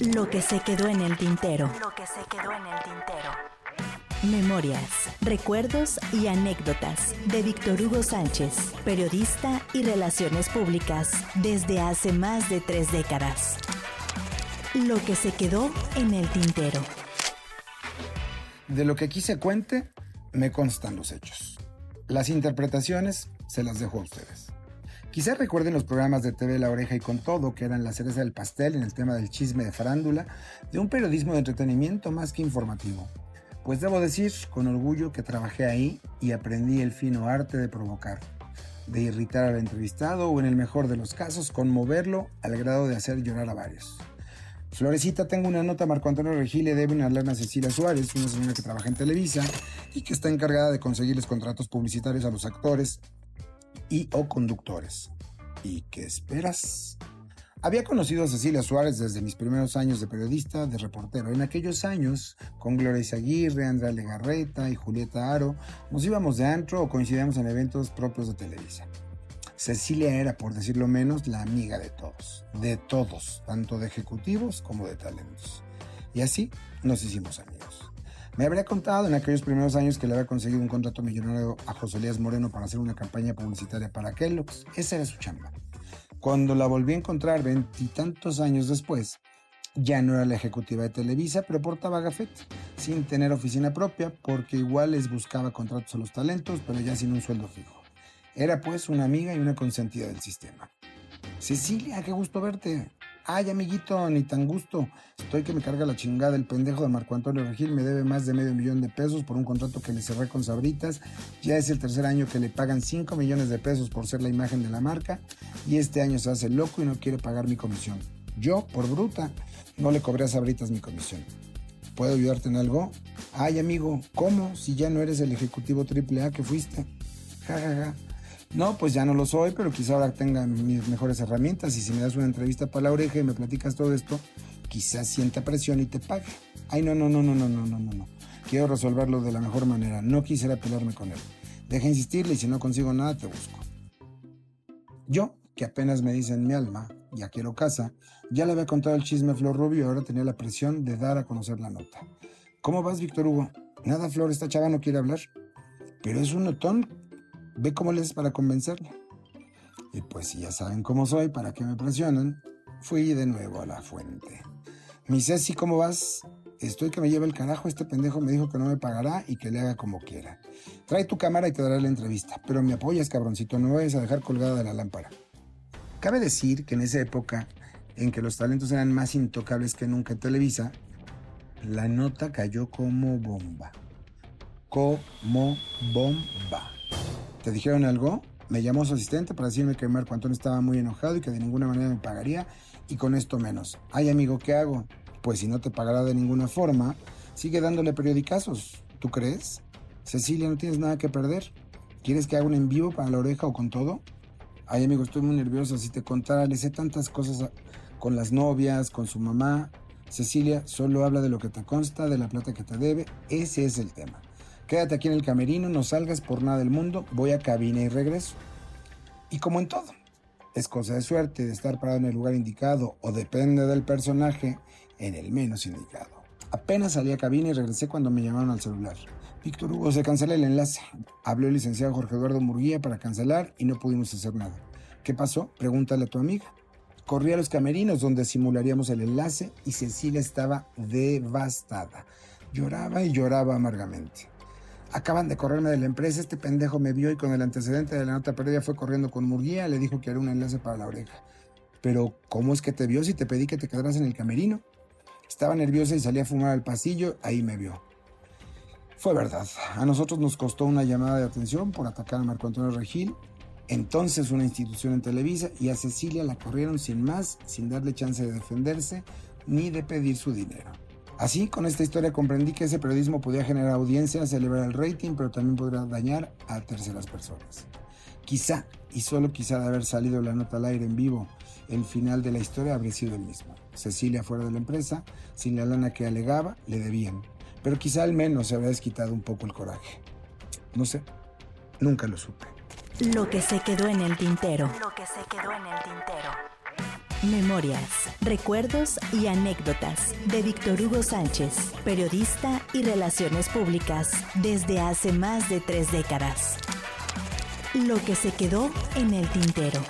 Lo que se quedó en el tintero. Lo que se quedó en el tintero. Memorias, recuerdos y anécdotas de Víctor Hugo Sánchez, periodista y relaciones públicas desde hace más de tres décadas. Lo que se quedó en el tintero. De lo que aquí se cuente, me constan los hechos. Las interpretaciones se las dejo a ustedes. Quizás recuerden los programas de TV La Oreja y con todo, que eran la cereza del pastel en el tema del chisme de farándula, de un periodismo de entretenimiento más que informativo. Pues debo decir con orgullo que trabajé ahí y aprendí el fino arte de provocar, de irritar al entrevistado o en el mejor de los casos conmoverlo al grado de hacer llorar a varios. Florecita, tengo una nota. Marco Antonio Regil le debe una lana a Cecilia Suárez, una señora que trabaja en Televisa y que está encargada de conseguirles contratos publicitarios a los actores y o conductores. ¿Y qué esperas? Había conocido a Cecilia Suárez desde mis primeros años de periodista, de reportero. En aquellos años, con Gloria Aguirre, Andrea Legarreta y Julieta Aro, nos íbamos de antro o coincidíamos en eventos propios de Televisa. Cecilia era, por decirlo menos, la amiga de todos, de todos, tanto de ejecutivos como de talentos. Y así nos hicimos amigos. Me habría contado en aquellos primeros años que le había conseguido un contrato millonario a José Elías Moreno para hacer una campaña publicitaria para Kellogg's. Esa era su chamba. Cuando la volví a encontrar veintitantos años después, ya no era la ejecutiva de Televisa, pero portaba gafete, sin tener oficina propia, porque igual les buscaba contratos a los talentos, pero ya sin un sueldo fijo. Era pues una amiga y una consentida del sistema. Cecilia, qué gusto verte. Ay, amiguito, ni tan gusto. Estoy que me carga la chingada. El pendejo de Marco Antonio Regil me debe más de medio millón de pesos por un contrato que le cerré con Sabritas. Ya es el tercer año que le pagan 5 millones de pesos por ser la imagen de la marca. Y este año se hace loco y no quiere pagar mi comisión. Yo, por bruta, no le cobré a Sabritas mi comisión. ¿Puedo ayudarte en algo? Ay, amigo, ¿cómo? Si ya no eres el ejecutivo AAA que fuiste. Ja, ja, ja. No, pues ya no lo soy, pero quizá ahora tenga mis mejores herramientas y si me das una entrevista para la oreja y me platicas todo esto, quizás sienta presión y te pague. Ay, no, no, no, no, no, no, no, no. Quiero resolverlo de la mejor manera. No quisiera pelearme con él. Deja insistirle y si no consigo nada te busco. Yo, que apenas me dicen mi alma, ya quiero casa, ya le había contado el chisme a Flor Rubio y ahora tenía la presión de dar a conocer la nota. ¿Cómo vas, Víctor Hugo? Nada, Flor, esta chava no quiere hablar. Pero es un notón Ve cómo les para convencerla. Y pues si ya saben cómo soy, para que me presionan, fui de nuevo a la fuente. Mi Ceci, ¿cómo vas? Estoy que me lleva el carajo, este pendejo me dijo que no me pagará y que le haga como quiera. Trae tu cámara y te daré la entrevista, pero me apoyas, cabroncito, no me vayas a dejar colgada de la lámpara. Cabe decir que en esa época, en que los talentos eran más intocables que nunca en Televisa, la nota cayó como bomba. Como bomba. ¿Te dijeron algo? Me llamó su asistente para decirme que Marco Antonio estaba muy enojado y que de ninguna manera me pagaría y con esto menos. Ay amigo, ¿qué hago? Pues si no te pagará de ninguna forma, sigue dándole periodicazos. ¿Tú crees? Cecilia, no tienes nada que perder. ¿Quieres que haga un en vivo para la oreja o con todo? Ay amigo, estoy muy nerviosa. Si te contara, le sé tantas cosas con las novias, con su mamá. Cecilia, solo habla de lo que te consta, de la plata que te debe. Ese es el tema. Quédate aquí en el camerino, no salgas por nada del mundo, voy a cabina y regreso. Y como en todo, es cosa de suerte de estar parado en el lugar indicado o depende del personaje en el menos indicado. Apenas salí a cabina y regresé cuando me llamaron al celular. Víctor Hugo, se cancela el enlace. Habló el licenciado Jorge Eduardo Murguía para cancelar y no pudimos hacer nada. ¿Qué pasó? Pregúntale a tu amiga. Corrí a los camerinos donde simularíamos el enlace y Cecilia estaba devastada. Lloraba y lloraba amargamente. Acaban de correrme de la empresa, este pendejo me vio y con el antecedente de la nota perdida fue corriendo con Murguía, le dijo que haría un enlace para la oreja. Pero, ¿cómo es que te vio si te pedí que te quedaras en el camerino? Estaba nerviosa y salí a fumar al pasillo, ahí me vio. Fue verdad, a nosotros nos costó una llamada de atención por atacar a Marco Antonio Regil, entonces una institución en Televisa, y a Cecilia la corrieron sin más, sin darle chance de defenderse ni de pedir su dinero. Así, con esta historia comprendí que ese periodismo podía generar audiencia, celebrar el rating, pero también podría dañar a terceras personas. Quizá, y solo quizá de haber salido la nota al aire en vivo, el final de la historia habría sido el mismo. Cecilia fuera de la empresa, sin la lana que alegaba, le debían. Pero quizá al menos se habría desquitado un poco el coraje. No sé, nunca lo supe. Lo que se quedó en el tintero. Lo que se quedó en el tintero. Memorias, recuerdos y anécdotas de Víctor Hugo Sánchez, periodista y relaciones públicas desde hace más de tres décadas. Lo que se quedó en el tintero.